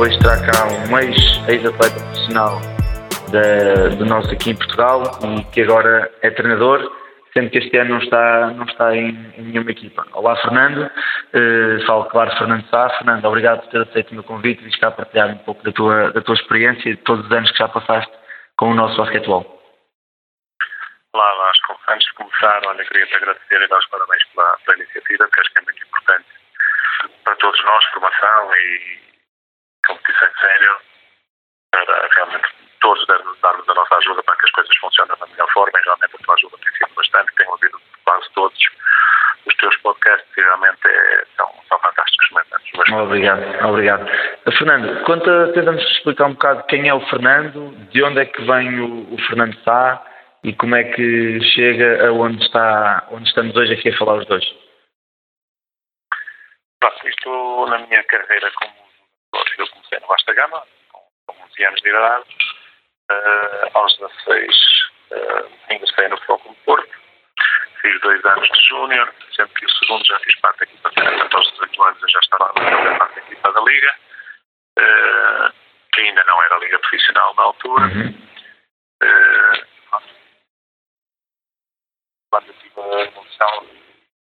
Hoje terá cá um ex-atleta profissional da, do nosso aqui em Portugal e que agora é treinador, sendo que este ano não está, não está em, em nenhuma equipa. Olá, Fernando. Uh, falo, claro, Fernando Sá. Fernando, obrigado por ter aceito o meu convite e cá partilhar um pouco da tua, da tua experiência e de todos os anos que já passaste com o nosso basquetebol. Olá, Vasco. Antes de começar, olha, queria-te agradecer e dar os parabéns pela, pela iniciativa, que acho que é muito importante para todos nós, formação e competição sério, para realmente todos darmos a nossa ajuda para que as coisas funcionem da melhor forma e realmente a tua ajuda tem sido bastante, tenho ouvido quase todos os teus podcasts e realmente é, são, são fantásticos momentos. Obrigado, obrigado. Fernando, conta, tenta-nos explicar um bocado quem é o Fernando, de onde é que vem o, o Fernando Sá e como é que chega a onde, está, onde estamos hoje aqui a falar os dois. Pronto, isto na minha carreira como eu comecei no Vasta Gama, com, com 11 anos de idade, uh, aos 16 uh, ingressei no Foco Porto, fiz dois anos de júnior, sendo que o segundo já fiz parte da equipa técnica, aos 18 anos eu já estava a fazer parte da equipa da Liga, uh, que ainda não era a Liga Profissional na altura. Uhum. Uh, quando eu tive a evolução,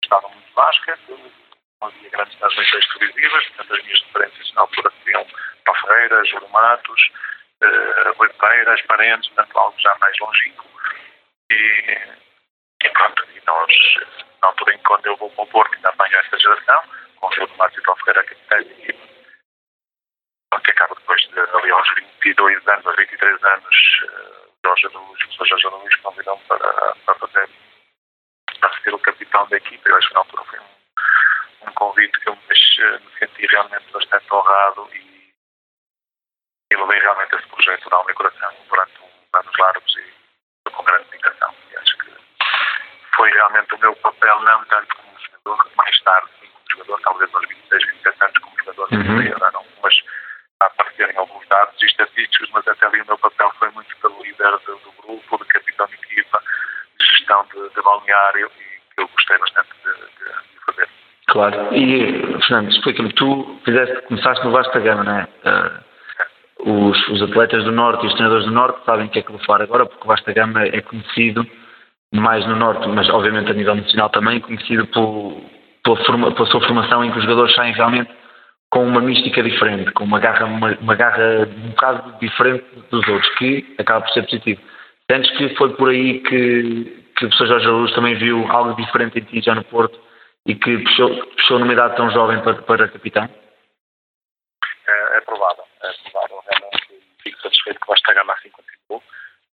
estava muito basquete, não havia grandes transmissões televisivas, portanto as minhas referências na altura seriam Pá Ferreira, Júlio Matos, uh, Rui Pereira, as Parentes, portanto algo já mais longínquo. E, e pronto, e nós, na altura em que quando eu vou para o Porto, ainda apanho esta geração, com o Júlio Matos e Pá Ferreira, capitães de equipa, que acaba depois de, ali aos 22 anos, aos 23 anos, uh, Jorge Luís, o professor Jorge Luís convidou-me para, para fazer, para ser o capitão da equipa, eu acho que na altura foi um um convite que eu me, me senti realmente bastante honrado e, e levei realmente esse projeto ao meu coração durante anos largos e com grande dedicação. E acho que foi realmente o meu papel, não tanto como jogador, mais tarde sim como jogador, talvez aos 26, 27 anos como jogador, uhum. não algumas a aparecerem alguns dados estatísticos, mas até ali o meu papel foi muito pelo líder do, do grupo, de capitão de equipa, de gestão de, de balneário e eu gostei bastante de, de. Claro. E, Fernando, explica-me, tu fizeste, começaste no Vasta Gama, não é? Uh, os, os, atletas do Norte e os treinadores do Norte sabem o que é que vou falar agora, porque o Vasta Gama é conhecido mais no Norte, mas obviamente a nível nacional também, conhecido por, pela, forma, pela sua formação em que os jogadores saem realmente com uma mística diferente, com uma garra, uma, uma garra um bocado diferente dos outros, que acaba por ser positivo. Sentes que foi por aí que, que o professor Jorge Luz também viu algo diferente em ti já no Porto e que puxou, puxou numa idade tão jovem para, para capitão? É, é, provável, é provável. Realmente fico satisfeito que o Vasta Gama assim continuou.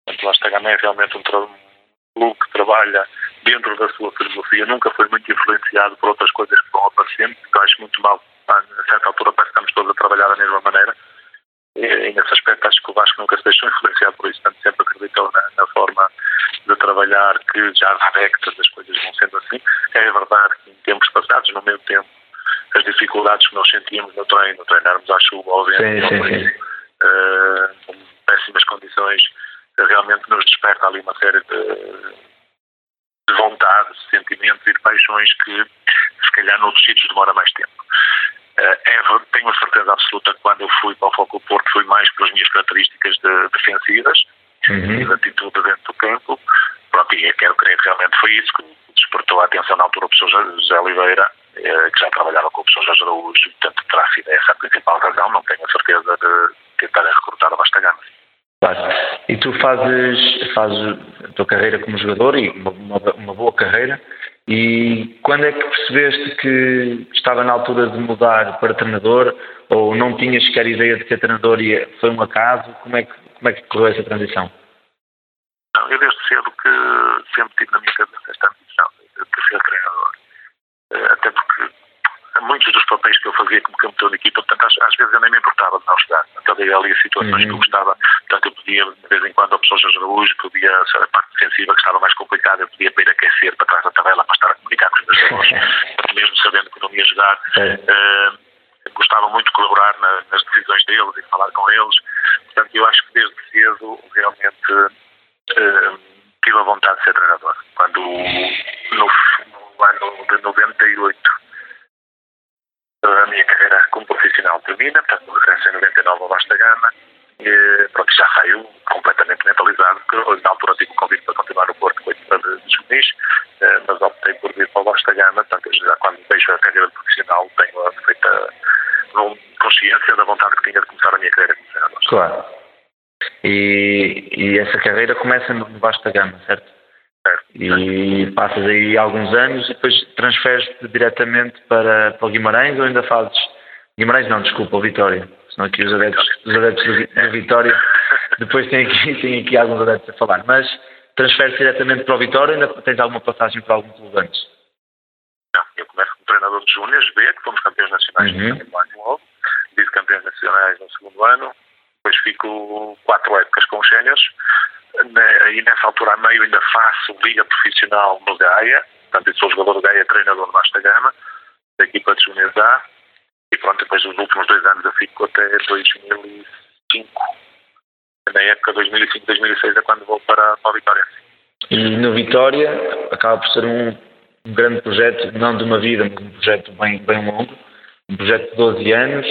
O Vasta Gama é realmente um clube que trabalha dentro da sua filosofia, nunca foi muito influenciado por outras coisas que vão aparecendo, que eu acho muito mal. A certa altura parece que estamos todos a trabalhar da mesma maneira. E, e nesse aspecto acho que o Vasco nunca se deixou influenciar por isso, portanto sempre acreditou na, na forma de trabalhar que já há décadas as coisas vão sendo assim. É verdade que em tempos passados, no meu tempo, as dificuldades que nós sentíamos no treino, treinarmos à chuva ao vento, sim, sim, sim. Uh, com péssimas condições, realmente nos desperta ali uma série de, de vontades, de sentimentos e de paixões que se calhar noutros sítios demora mais tempo. É, tenho a certeza absoluta que quando eu fui para o Foco Porto fui mais pelas minhas características de, defensivas, uhum. de atitude dentro do campo. Pronto, e quero crer que realmente foi isso que despertou a atenção na altura do professor José Oliveira, eh, que já trabalhava com o professor Jorge Araújo, portanto terá sido essa a principal razão, não tenho a certeza de tentar recrutar a Basta Gama. Claro. E tu fazes, fazes a tua carreira como jogador e uma, uma, boa carreira. E quando é que percebeste que estava na altura de mudar para treinador ou não tinhas sequer ideia de ser treinador e foi um acaso? Como é que, como é que correu essa transição? Não, eu desde cedo que sempre tive na minha cabeça esta ambição de, ser treinador. Uh, até porque muitos dos papéis que eu fazia como campeão de equipa, portanto, às, às vezes eu nem me importava de não jogar. Portanto, havia ali situações uhum. que eu uhum. gostava, portanto, eu podia, de vez em quando, a pessoa Jorge Araújo, podia ser a parte defensiva que estava mais complicada, eu podia para ir aquecer para trás da tabela para estar a comunicar com os meus jogadores, mesmo sabendo que não ia jogar. Uh, gostava muito de colaborar na, nas decisões deles e falar com eles. Portanto, eu acho que desde cedo realmente uh, tive a vontade de ser treinador. Quando no, no ano de 98 a minha carreira termina, portanto, o regresso em 99 ao Vasta Gama, e, pronto, já saiu completamente mentalizado, que na altura tive o convite para continuar no Porto com a equipa mas optei por vir para o Vasta Gama, portanto, já quando deixo a carreira profissional tenho a feita consciência da vontade que tinha de começar a minha carreira como treinador. Claro. E, e essa carreira começa no Vasta Gama, certo? Certo. E passas aí alguns anos e depois transferes-te diretamente para, para o Guimarães ou ainda fazes. Guimarães não, desculpa, o Vitória. Senão aqui os adeptos, os adeptos do, Vitória depois têm aqui, têm aqui alguns adeptos a falar. Mas transferes diretamente para o Vitória ou ainda tens alguma passagem para algum clube antes? Não, eu começo como treinador de Júniors B, que fomos campeões nacionais uhum. no primeiro ano, vice-campeões nacionais no segundo ano, depois fico quatro épocas com os séniores e nessa altura a meio ainda faço liga profissional no Gaia, portanto sou jogador do Gaia, treinador de Basta Gama, da equipa de Júnior A, e pronto, depois dos últimos dois anos eu fico até 2005, na época 2005-2006 é quando vou para, para a Vitória. E no Vitória acaba por ser um, um, grande projeto, não de uma vida, mas um projeto bem, bem longo, um projeto de 12 anos,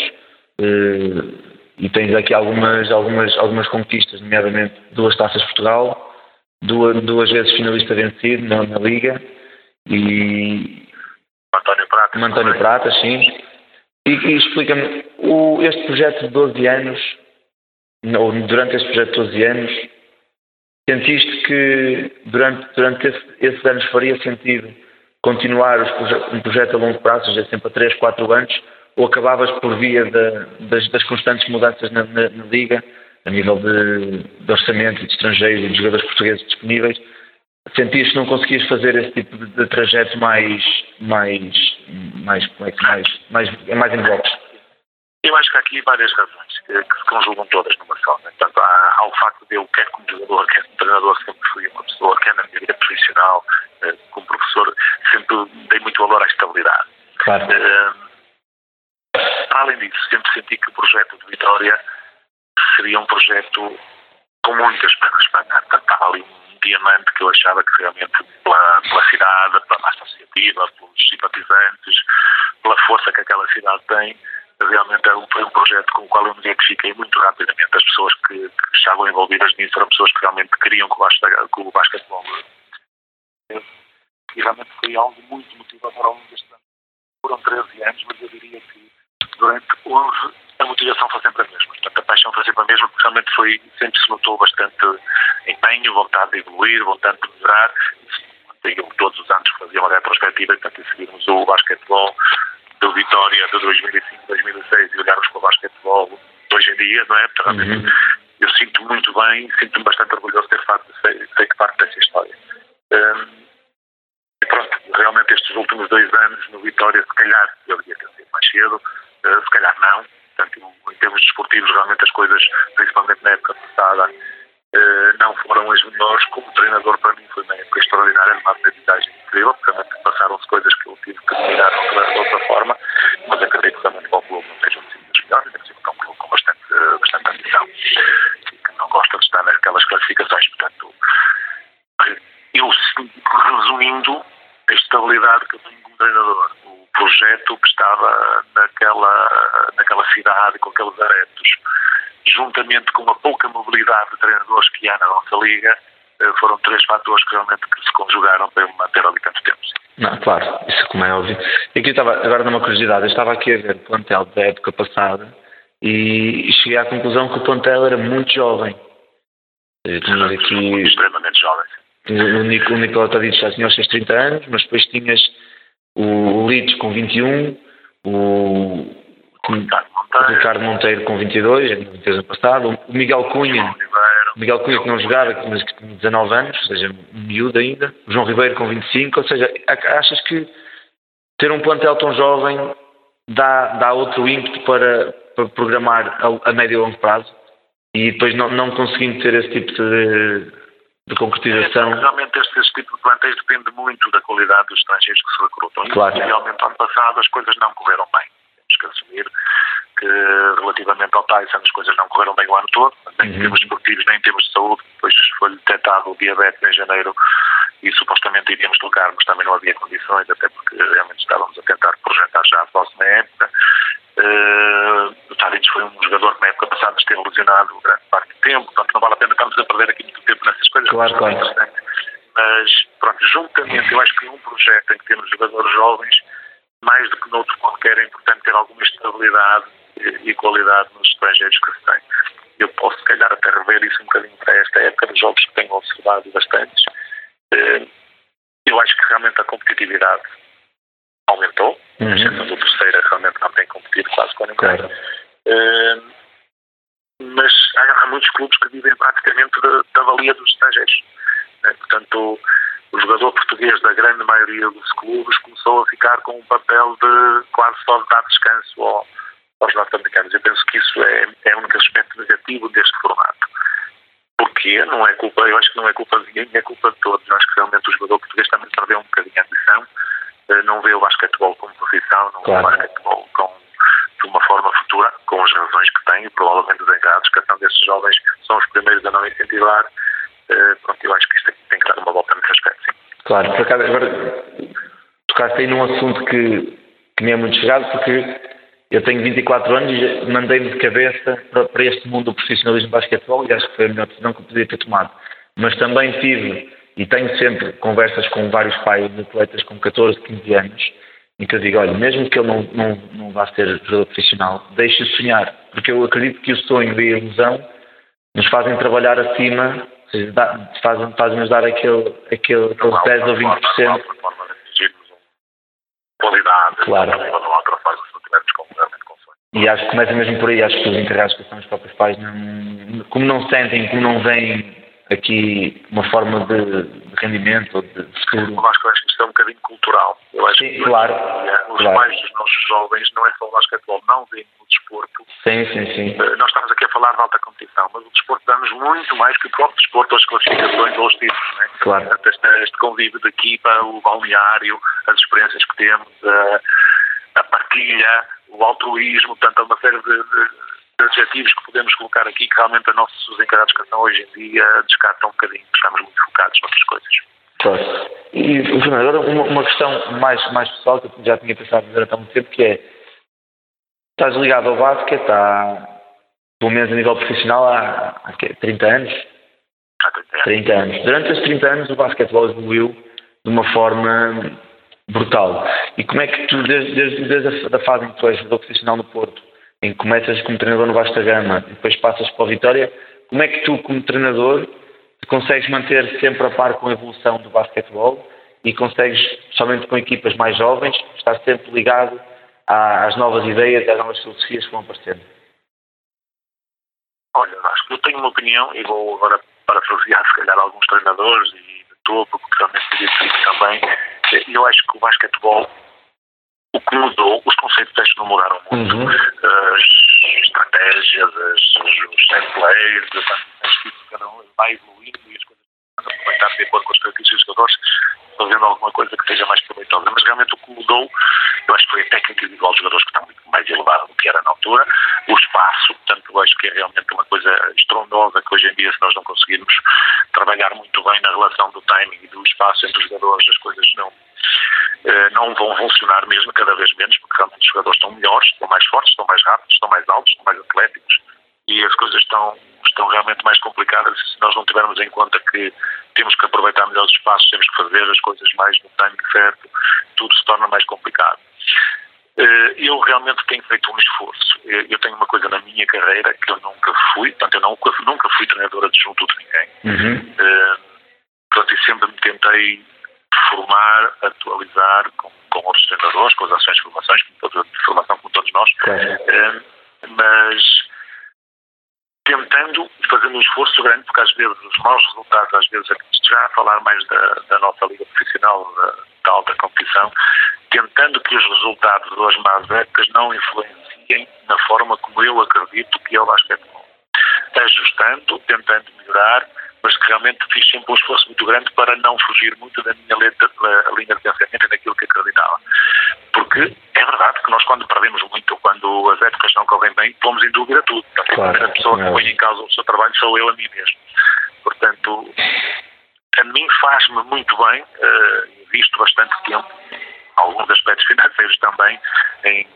eh, e tens aqui algumas, algumas, algumas conquistas, nomeadamente duas taças de Portugal, duas, duas vezes finalista vencido na, na Liga e. António Prata. António Prata, sim. E, e explica-me, este projeto de 12 anos, ou durante este projeto de 12 anos, sentiste que durante, durante esse, esses anos faria sentido continuar um projeto a longo prazo, seja sempre a 3, 4 anos, ou acabavas por via de, das, das, constantes mudanças na, na, na, Liga, a nível de, de, orçamento e de estrangeiros e de jogadores portugueses disponíveis, sentias que não conseguias fazer esse tipo de, de trajeto mais, mais, mais, como é que mais, mais, mais em blocos? Eu acho que há aqui várias razões que, que se conjugam todas numa só. Né? Portanto, há, há, o facto de eu, quer como jogador, quer como treinador, sempre fui uma pessoa, quer na minha vida profissional, eh, como professor, sempre dei muito valor à estabilidade. Claro. Uh, além disso, sempre senti que o projeto de Vitória seria um projeto com muitas pernas para andar. Estava ali um diamante que eu achava que realmente, pela, pela cidade, pela massa associativa, pelos simpatizantes, pela força que aquela cidade tem, realmente é foi um projeto com o qual eu me identifiquei muito rapidamente. As pessoas que, que estavam envolvidas nisso eram pessoas que realmente queriam que o, que o basquetebol. E realmente foi algo muito motivador ao longo deste ano. Foram 13 anos, mas eu diria que durante 11 a motivação foi sempre a mesma. Portanto, a paixão foi sempre a mesma, porque realmente foi, sempre se notou bastante empenho, vontade de evoluir, vontade de melhorar. Eu, todos os anos fazia uma retrospectiva, portanto, seguirmos o basquetebol do Vitória de 2005, 2006 e olharmos para o basquetebol hoje em dia, não é? Portanto, uhum. eu sinto muito bem, sinto-me bastante orgulhoso de ter feito parte dessa história. Um, e pronto, realmente estes últimos dois anos no Vitória, se calhar, eu devia ter sido mais cedo, uh, se calhar não. Portanto, em termos desportivos, realmente as coisas, principalmente na época passada, uh, não foram as melhores. Como treinador, para mim, foi uma época extraordinária, uma aprendizagem incrível, realmente passaram-se coisas que eu tive que dominar de outra forma, mas acredito que o clube não esteja sido das melhores, ser um clube com bastante, uh, bastante ambição que não gosta de estar naquelas classificações. Portanto, eu, resumindo, a estabilidade que eu tenho como treinador, projeto que estava naquela, naquela cidade, com aqueles adeptos, juntamente com a pouca mobilidade de treinadores que há na nossa liga, eh, foram três fatores que realmente que se conjugaram para eu manter ali tanto tempo. Não, claro, isso como é óbvio. E aqui estava, agora numa curiosidade, eu estava aqui a ver o plantel da época passada e cheguei à conclusão que o plantel era muito jovem. Eu tinha aqui... Extremamente jovem. O Nicolau Tadic já tinha os seus 30 anos, mas depois tinhas o Leeds com 21, o, Ricardo Monteiro, Ricardo Monteiro com 22, no ano passado, o Miguel Cunha, o Miguel Cunha que não jogava, mas que tinha 19 anos, ou seja, um miúdo ainda, o João Ribeiro com 25, ou seja, achas que ter um plantel tão jovem dá, dá outro ímpeto para, para programar a, a médio e longo prazo? E depois não, não conseguindo ter esse tipo de de concretização. É, realmente este, este, tipo de plantéis depende muito da qualidade dos estrangeiros que se recrutam. Claro. E realmente ano passado as coisas não correram bem temos que assumir que relativamente ao Tyson as coisas não correram bem o ano todo, nem uhum. em termos esportivos, nem em termos de saúde, pois foi detectado o diabetes em janeiro e supostamente iríamos tocar, mas também não havia condições, até porque realmente estávamos a tentar projetar já a próxima época. Uh, o Tadic foi um jogador que na época passada esteve lesionado grande parte do tempo, portanto não vale a pena estarmos a perder aqui muito tempo nessas coisas. Claro, é claro. Mas, pronto, juntamente, eu acho que um projeto em que temos jogadores jovens mais do que noutro qualquer, é importante ter alguma estabilidade e qualidade nos estrangeiros que se tem. Eu posso, se calhar, até rever isso um bocadinho para esta época dos jogos que tenho observado bastantes. Eh, eu acho que realmente a competitividade aumentou, uhum. a exceção do terceiro realmente não tem competido quase com ninguém. Claro. Uh, mas há, há, muitos clubes que vivem praticamente da, da valia dos estrangeiros. Né? Portanto, o jogador português da grande maioria dos clubes começou a ficar com um papel de quase só de dar descanso ao, aos norte-americanos. Eu penso que isso é, é o único aspecto negativo deste formato. Porquê? Não é culpa, eu acho que não é culpa de ninguém, é culpa de todos. Eu acho que realmente o jogador português também perdeu um bocadinho a ambição, eh, não vê o basquetebol como profissão, não claro. vê o basquetebol com, de uma forma futura, com as razões que tem, e provavelmente desengados, que ação desses jovens são os primeiros a não incentivar. Uh, pronto, eu acho que isto tem que dar uma volta nesse aspecto, sim. Claro, por acaso, agora tocaste aí num assunto que, que me é muito chegado, porque eu tenho 24 anos e mandei-me de cabeça para, para, este mundo do profissionalismo de basquetebol e acho que foi a melhor decisão que eu podia ter tomado. Mas também tive e tenho sempre conversas com vários pais de atletas com 14, 15 anos em que eu digo, olha, mesmo que ele não, não, não vá ser jogador profissional, deixe-o sonhar, porque eu acredito que o sonho e a ilusão nos fazem trabalhar acima, fazem-nos fazem dar aquele, aquele, aqueles 10 ou 20%. Qualidade, claro. E acho que começa mesmo por aí, acho que os encarregados que são os próprios pais, não, como não sentem, como não veem aqui uma forma de, de rendimento ou de futuro. Eu acho que isto é um bocadinho cultural. Eu acho sim, que claro, os claro. pais dos nossos jovens não é só o basquetebol, não veem o desporto. Sim, sim, sim. Uh, nós estamos aqui a falar de alta competição, mas o desporto dá-nos muito mais que o próprio desporto, as classificações ou os títulos. Né? Claro. Portanto, este, este convívio de equipa, o balneário, as experiências que temos, a, a partilha, o altruísmo, portanto, há uma série de, de adjetivos que podemos colocar aqui que realmente a nossos encarregados de canção hoje em dia descartam um bocadinho, estamos muito focados noutras coisas. Claro. E, Fernando, agora uma, uma, questão mais, mais pessoal que eu já tinha pensado dizer há muito tempo, que é, estás ligado ao basquete há, pelo menos a nível profissional, há, há 30 anos? Há 30 anos. 30 anos. Durante esses 30 anos o basquetebol evoluiu de uma forma brutal. E como é que tu, desde, desde, desde a fase em que tu és jogador profissional no Porto, em que começas como treinador no Vasta Gama depois passas para a Vitória, como é que tu, como treinador, consegues manter sempre a par com a evolução do basquetebol e consegues, somente com equipas mais jovens, estar sempre ligado às novas ideias às novas filosofias que vão aparecendo? Olha, acho que eu tenho uma opinião e vou agora parafrasear se calhar alguns treinadores e de topo, porque realmente identifico também. Eu acho que o basquetebol o que mudou, os conceitos de não mudaram muito. Uhum. As estratégias, as, os set plays, cada um vai evoluindo e as coisas vão aproveitar de acordo com as características dos jogadores, fazendo alguma coisa que seja mais proveitosa. Mas realmente o que mudou, eu acho que foi a técnica individual dos jogadores que está muito mais elevada do que era na altura, o espaço, portanto, eu acho que é realmente uma coisa estrondosa que hoje em dia, se nós não conseguirmos trabalhar muito bem na relação do timing e do espaço entre os jogadores, as coisas não eh, não vão funcionar mesmo cada vez menos, porque realmente os jogadores estão melhores, estão mais fortes, estão mais rápidos, estão mais altos, estão mais atléticos e as coisas estão, estão realmente mais complicadas se nós não tivermos em conta que temos que aproveitar melhor os espaços, temos que fazer as coisas mais no timing certo, tudo se torna mais complicado. Eh, eu realmente tenho feito um esforço. Eu tenho uma coisa na minha carreira que eu nunca fui, portanto, eu nunca, nunca fui treinador adjunto de ninguém. Uhum. Uh, portanto, eu sempre me tentei formar, atualizar com, com outros treinadores, com as ações de formações, de formação como todos nós, mas tentando, fazendo um esforço grande, porque às vezes os maus resultados, às vezes, já a falar mais da, da nossa liga profissional, da, da, alta competição, tentando que os resultados das más épocas não influenciem na forma como eu acredito que é o basquetebol. Ajustando, tentando melhorar, mas que realmente fiz sempre um esforço muito grande para não fugir muito da minha letra, da linha de pensamento e daquilo que acreditava. Porque é verdade que nós, quando perdemos muito, quando as épocas não correm bem, pomos em dúvida tudo. Portanto, claro, a primeira pessoa que põe em causa o seu trabalho sou eu a mim mesmo. Portanto, a mim faz-me muito bem, uh, visto bastante tempo, alguns aspectos financeiros também, em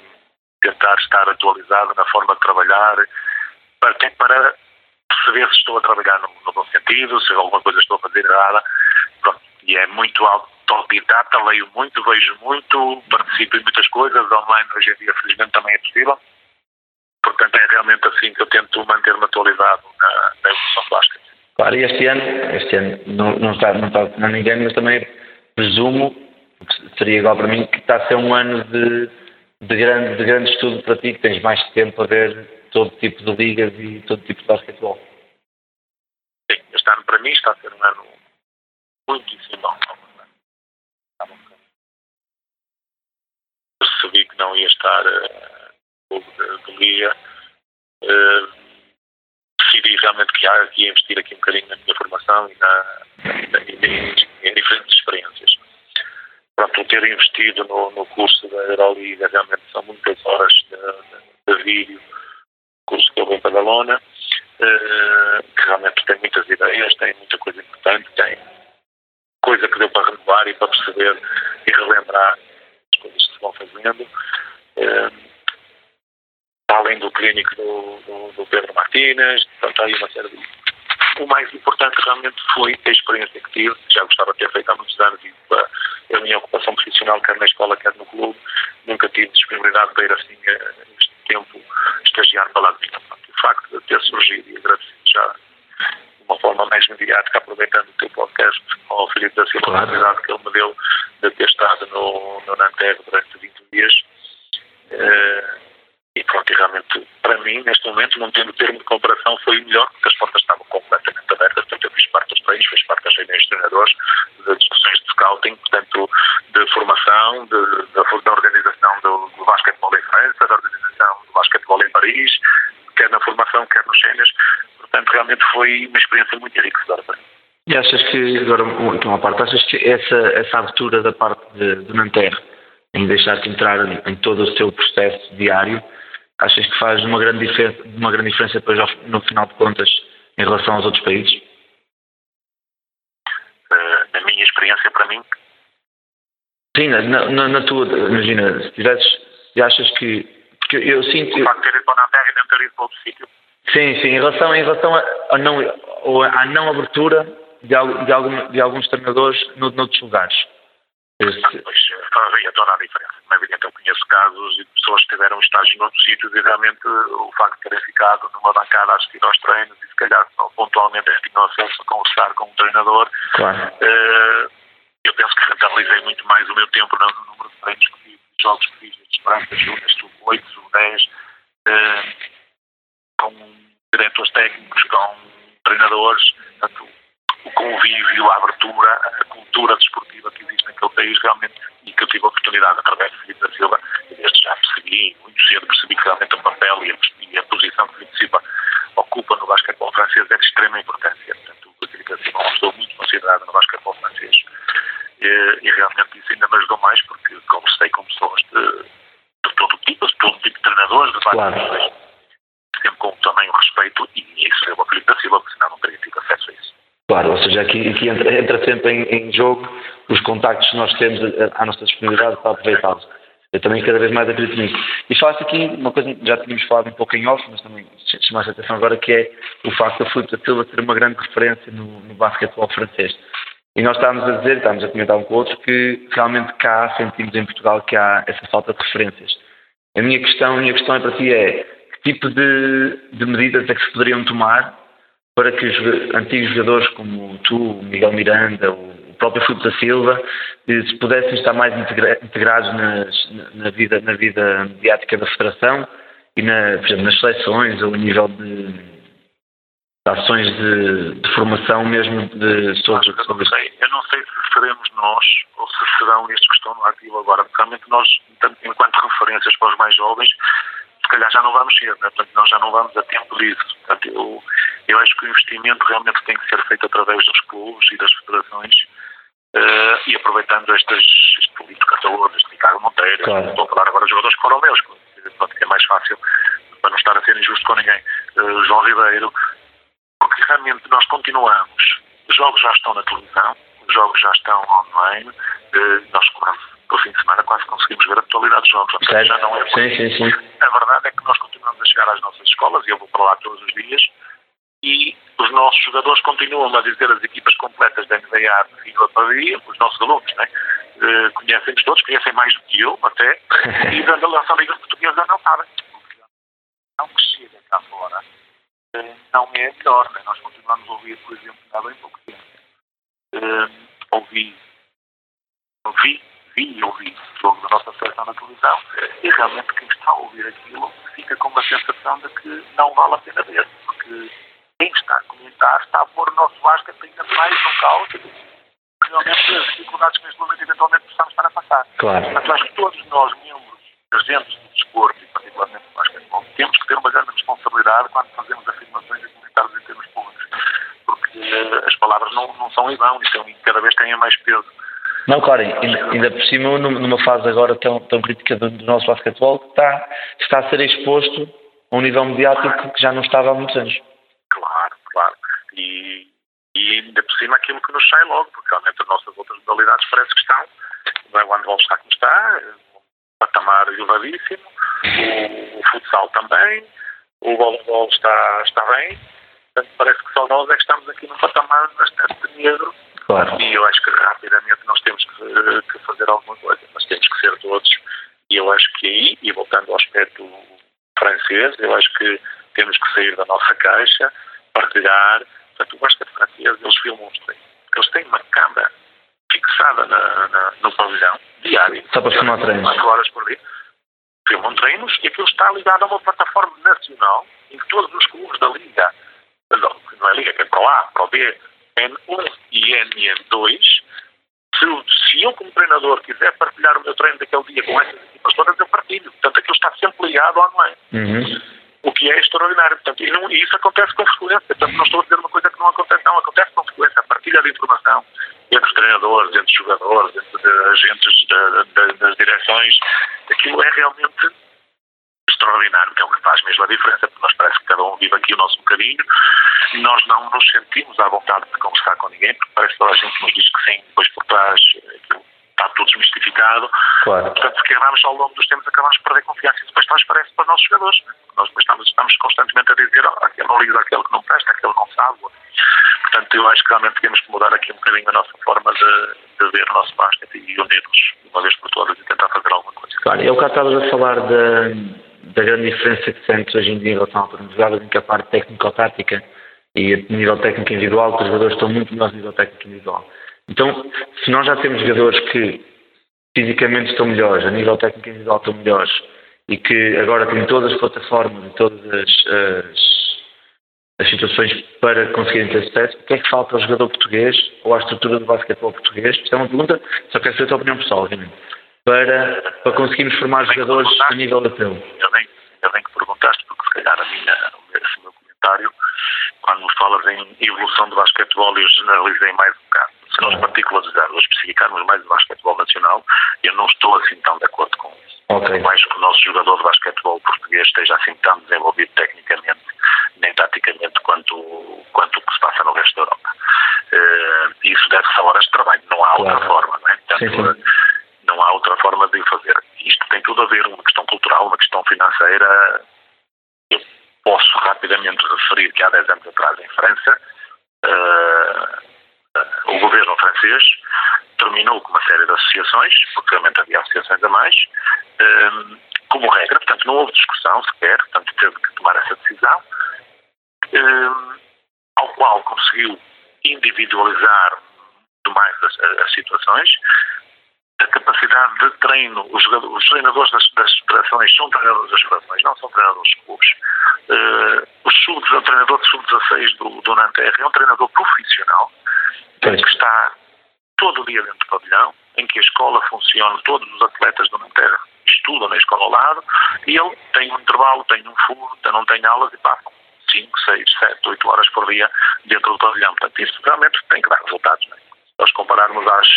tentar estar atualizado na forma de trabalhar, para, para perceber se estou a trabalhar no, no bom sentido, se alguma coisa estou a fazer errada. E é muito autodidata, leio muito, vejo muito, participo em muitas coisas, online hoje em dia felizmente também é possível. Portanto, é realmente assim que eu tento manter-me atualizado na, na evolução plástica. Claro, e este ano, este ano não, não está, não está a ninguém, mas também presumo, seria igual para mim, que está a ser um ano de, de, grande, de grande estudo para ti, que tens mais tempo a ver todo tipo de ligas e todo tipo de basquetebol. Este ano para mim está a ser um ano muitíssimo bom. Percebi que não ia estar uh, de, de liga. Uh, decidi realmente que há aqui investir aqui um bocadinho na minha formação e na, em, em, diferentes experiências. Pronto, ter investido no, no curso da Euroliga realmente são muitas horas de, de, de vídeo, curso que eu vou para a Lona, uh, que realmente tem muitas ideias, tem muita coisa importante, tem coisa que deu para renovar e para perceber e relembrar as coisas que se vão fazendo. Uh, além do clínico do, do, do Pedro Martínez, portanto, há aí uma série de... O mais importante realmente foi a experiência que tive, já gostava de ter feito há muitos anos e a, a minha ocupação profissional, quer na escola, quer no clube, nunca tive disponibilidade para ir assim, neste tempo, estagiar para lá de mim. Facto de ter surgido e agradecido já de uma forma mais mediática, aproveitando o teu podcast ao Filipe da Silva, a oportunidade que ele me deu de ter estado no, no Nanterre durante 20 dias. Uh, e pronto, e realmente, para mim, neste momento, não tendo termo de comparação, foi o melhor, porque as portas estavam completamente abertas. Portanto, eu fiz parte dos treinos, fiz parte das reuniões de treinadores, de discussões de scouting, portanto, de formação, de, de, da organização do, do basquetebol em França, da organização do basquetebol em Paris, quer nos cenas. Portanto, realmente foi uma experiência muito enriquecedora para mim. E achas que, agora, uma parte, achas que essa, essa abertura da parte de, de Nanterre, em deixar-te entrar em todo o seu processo diário, achas que faz uma grande diferença, uma grande diferença depois no final de contas em relação aos outros países? Uh, na minha experiência, para mim. Sim, na, na, na tua, imagina, se tivesses, se achas que. Porque eu sinto. O facto de ter ido para a Terra e não ter ido para outro sítio. Sim, sim, em relação, em relação a, não, à não abertura de, de, algum, de alguns treinadores noutros lugares. Ah, pois, fazia toda a diferença. Como é evidente, eu conheço casos de pessoas que tiveram estágio em outros sítios e realmente o facto de terem ficado numa bancada a assistir aos treinos e se calhar pontualmente tinham acesso a conversar com um treinador, claro. uh, eu penso que rentabilizei muito mais o meu tempo no, número de treinos que fiz, jogos que fiz, de esperança, júniores, sub-8, sub-10, uh, com diretores técnicos, com treinadores, portanto, o convívio, a abertura, a cultura desportiva que existe naquele país realmente e que eu tive a oportunidade através de Filipe da Silva e desde já percebi, muito cedo percebi que realmente o papel e a, e a posição que Filipe Silva ocupa no basquetebol francês é de extrema importância. Portanto, o Filipe da Silva é uma pessoa muito considerada no basquetebol francês e, e, realmente isso ainda me ajudou mais porque conversei com pessoas de, de todo tipo, de todo tipo de treinadores, de vários claro. Sempre com também o respeito e isso é o Filipe da Silva, porque senão não teria tido acesso a isso. Claro, ou seja, aqui, aqui entra, entra, sempre em, em, jogo os contactos que nós temos à nossa disponibilidade para aproveitá-los. Eu também cada vez mais acredito nisso. E falaste aqui uma coisa que já tínhamos falado um pouco em off, mas também chamaste a atenção agora, que é o facto da Filipe da Silva ter uma grande referência no, no basquetebol francês. E nós estávamos a dizer, estávamos a comentar um com o outro, que realmente cá sentimos em Portugal que há essa falta de referências. A minha questão, a minha questão é para ti é tipo de, de medidas é que se poderiam tomar para que os antigos jogadores como tu, Miguel Miranda, o próprio Filipe da Silva, eh, se pudessem estar mais integrados nas, na, vida, na vida mediática da Federação e na, por exemplo, nas seleções ou a nível de, de ações de, de, formação mesmo de sobre, eu, sei, eu não sei se seremos nós ou se serão estes que estão no ativo agora, porque realmente nós, enquanto referências para os mais jovens, calhar já não vamos ser, né? portanto, nós já não vamos a tempo disso. Portanto, eu, eu acho que o investimento realmente tem que ser feito através dos clubes e das federações uh, e aproveitando estas, este político catalão, este Ricardo Monteiro, claro. estou a falar agora de jogadores que foram meus, é mais fácil para não estar a ser injusto com ninguém. Uh, João Ribeiro, porque realmente nós continuamos, os jogos já estão na televisão, os jogos já estão online, uh, nós cobramos pelo fim de semana quase conseguimos ver a totalidade dos jogos. Portanto, já não é sim, sim, sim. A verdade é que nós continuamos a chegar às nossas escolas, e eu vou para lá todos os dias, e os nossos jogadores continuam a dizer as equipas completas da NBA de Vila Pavia, os nossos alunos, né? Uh, conhecem-nos todos, conhecem mais do que eu até, e da nossa Liga Portuguesa não sabem. Não que chega cá fora uh, não é melhor, né? nós continuamos a ouvir, por exemplo, há bem pouco tempo. Uh, ouvi, ouvi, vi e ouvi o jogo da nossa seleção na televisão, e realmente quem está a ouvir aquilo fica com uma sensação de que não vale a pena ver, porque quem está a comentar está a pôr o nosso basquete ainda mais no caos realmente as dificuldades que neste momento eventualmente possamos estar a passar. Claro. Portanto, acho que todos nós, membros, agentes do desporto e particularmente do basquetebol, temos que ter uma grande responsabilidade quando fazemos afirmações e comentários em termos públicos. Porque uh, as palavras não, não são em vão e cada vez têm mais peso. Não, claro, ainda, ainda por cima, numa fase agora tão, tão crítica do, do nosso basquetebol, que está, está a ser exposto a um nível mediático que já não estava há muitos anos. Claro, claro. E, e ainda por cima aquilo que nos sai logo, porque realmente as nossas outras modalidades parece que estão, o handball está como está, um patamar elevadíssimo, o, o futsal também, o voleibol está, está bem, portanto parece que só nós é que estamos aqui num patamar bastante negro claro. e eu acho que rapidamente nós temos que, que fazer alguma coisa, mas temos que ser todos e eu acho que aí, e voltando ao aspecto francês, eu acho que temos que sair da nossa caixa, partilhar. Portanto, o basquete francês, eles filmam os treinos. Eles têm uma câmara fixada na, na, no pavilhão, diário. Só para filmar treinos. 4 horas por dia. Filmam treinos e aquilo está ligado a uma plataforma nacional em que todos os clubes da Liga, não, não é Liga, que é para o A, para o B, N1 e NN2, se, se eu, como treinador, quiser partilhar o meu treino daquele dia com essas equipas todas, eu partilho. Portanto, aquilo está sempre ligado online. Uhum. O que é extraordinário. Portanto, e, não, e, isso acontece com frequência. Portanto, não estou a dizer uma coisa que não acontece, não. Acontece com frequência. A partilha de informação entre treinadores, entre jogadores, entre agentes da, da, das direções, aquilo é realmente extraordinário, que é o que faz mesmo a diferença, porque nós parece que cada um vive aqui o nosso bocadinho nós não nos sentimos à vontade de conversar com ninguém, porque parece que toda a gente nos diz que sim, depois por trás aquilo está tudo desmistificado. Claro. Portanto, se quebramos ao longo dos tempos, acabamos de perder confiança e depois transparece para os nossos jogadores. Nós estamos, estamos constantemente a dizer oh, aquele não liga aquele que não presta, aquele não sabe. Portanto, eu acho que realmente temos que mudar aqui um bocadinho a nossa forma de, de ver o nosso basquete e unir-nos uma vez por todas e tentar fazer alguma coisa. Claro, eu cá estava a falar da, da grande diferença que sentes hoje em dia em relação ao turno em que a parte técnico-tática e a nível técnico individual, os jogadores estão muito melhores a nível técnico individual. Então, se nós já temos jogadores que fisicamente estão melhores, a nível técnico individual estão melhores, e que agora têm todas as plataformas e todas as, as, as situações para conseguirem ter sucesso, o que é que falta ao jogador português ou à estrutura do basquetebol português? Isto é uma pergunta, só quero saber a tua opinião pessoal, obviamente, para, para conseguirmos formar jogadores a nível europeu. Ainda bem, ainda bem que perguntaste, porque se calhar a minha, o meu comentário, quando falas em evolução do basquetebol, eu generalizei mais um bocado se nós particularizarmos especificarmos mais o basquetebol nacional, eu não estou assim tão de acordo com isso. Okay. Mais que o nosso jogador de basquetebol português esteja assim tão desenvolvido tecnicamente nem taticamente quanto, quanto o que se passa no resto da Europa. Uh, isso deve-se a horas de trabalho, não há outra claro. forma, não é? Portanto, sim, sim. Não há outra forma de o fazer. Isto tem tudo a ver, uma questão cultural, uma questão financeira. Eu posso rapidamente referir que há 10 anos atrás em França, uh, o governo francês terminou com uma série de associações, porque realmente havia associações a mais, um, como regra, portanto não houve discussão sequer, portanto teve que tomar essa decisão, um, ao qual conseguiu individualizar muito mais as, as, situações, capacidade de treino, os, os treinadores das, das federações são treinadores das federações, não são treinadores dos clubes. Uh, o, sub, o treinador de sub-16 do, do Nanterre é um treinador profissional, Pois. que está todo o dia dentro do pavilhão, em que a escola funciona, todos os atletas do Nanterra estudam na escola ao lado, e ele tem um intervalo, tem um furo, não tem aulas e passam 5, 6, 7, 8 horas por dia dentro do pavilhão. Portanto, isso realmente tem que dar resultados. Não é? Nós compararmos às,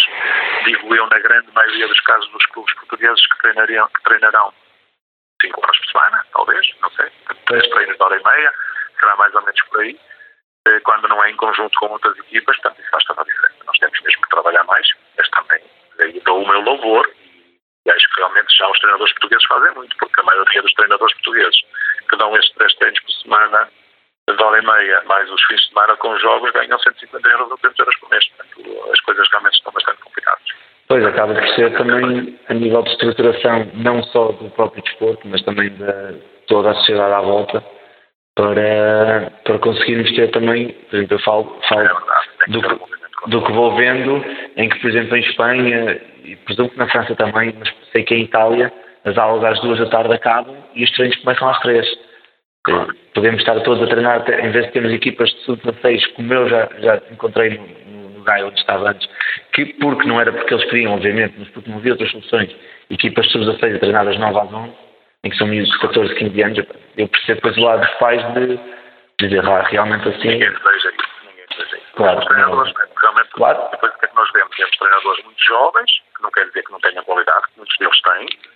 digo eu, na grande maioria dos casos dos clubes portugueses que, treinariam, que treinarão 5 horas por semana, talvez, não sei, 3 treinos de hora e meia, será mais ou menos por aí quando não é em conjunto com outras equipas, portanto, isso faz toda a diferença. Nós temos mesmo que trabalhar mais, mas também daí dou o meu louvor e acho que realmente já os treinadores portugueses fazem muito, porque a maioria dos treinadores portugueses que dão estes três treinos por semana de hora e meia, mais os fins de semana com os jogos, ganham 150 euros ou 200 euros por mês. Portanto, as coisas realmente estão bastante complicadas. Pois, acaba de ser também a nível de estruturação, não só do próprio desporto, mas também de toda a sociedade à volta, para, para conseguirmos ter também, por exemplo, eu falo, falo é do, que, do que vou vendo, em que, por exemplo, em Espanha, e presumo que na França também, mas sei que em Itália, as aulas às duas da tarde acabam e os treinos começam às três. Claro. Podemos estar todos a treinar, em vez de termos equipas de sub-16, como eu já, já encontrei no, no, Gaia onde estava antes, que porque não era porque eles queriam, obviamente, mas porque não havia outras soluções, equipas de sub-16 a treinar das 9 às 11, em que são miúdos de 14, 15 anos, eu percebo depois o lado dos pais de dizer, ah, realmente assim... Ninguém deseja isso, ninguém deseja isso. Claro. Os treinadores, realmente, claro. depois do que é que nós vemos, temos treinadores muito jovens, que não quer dizer que não tenham qualidade, que muitos deles têm,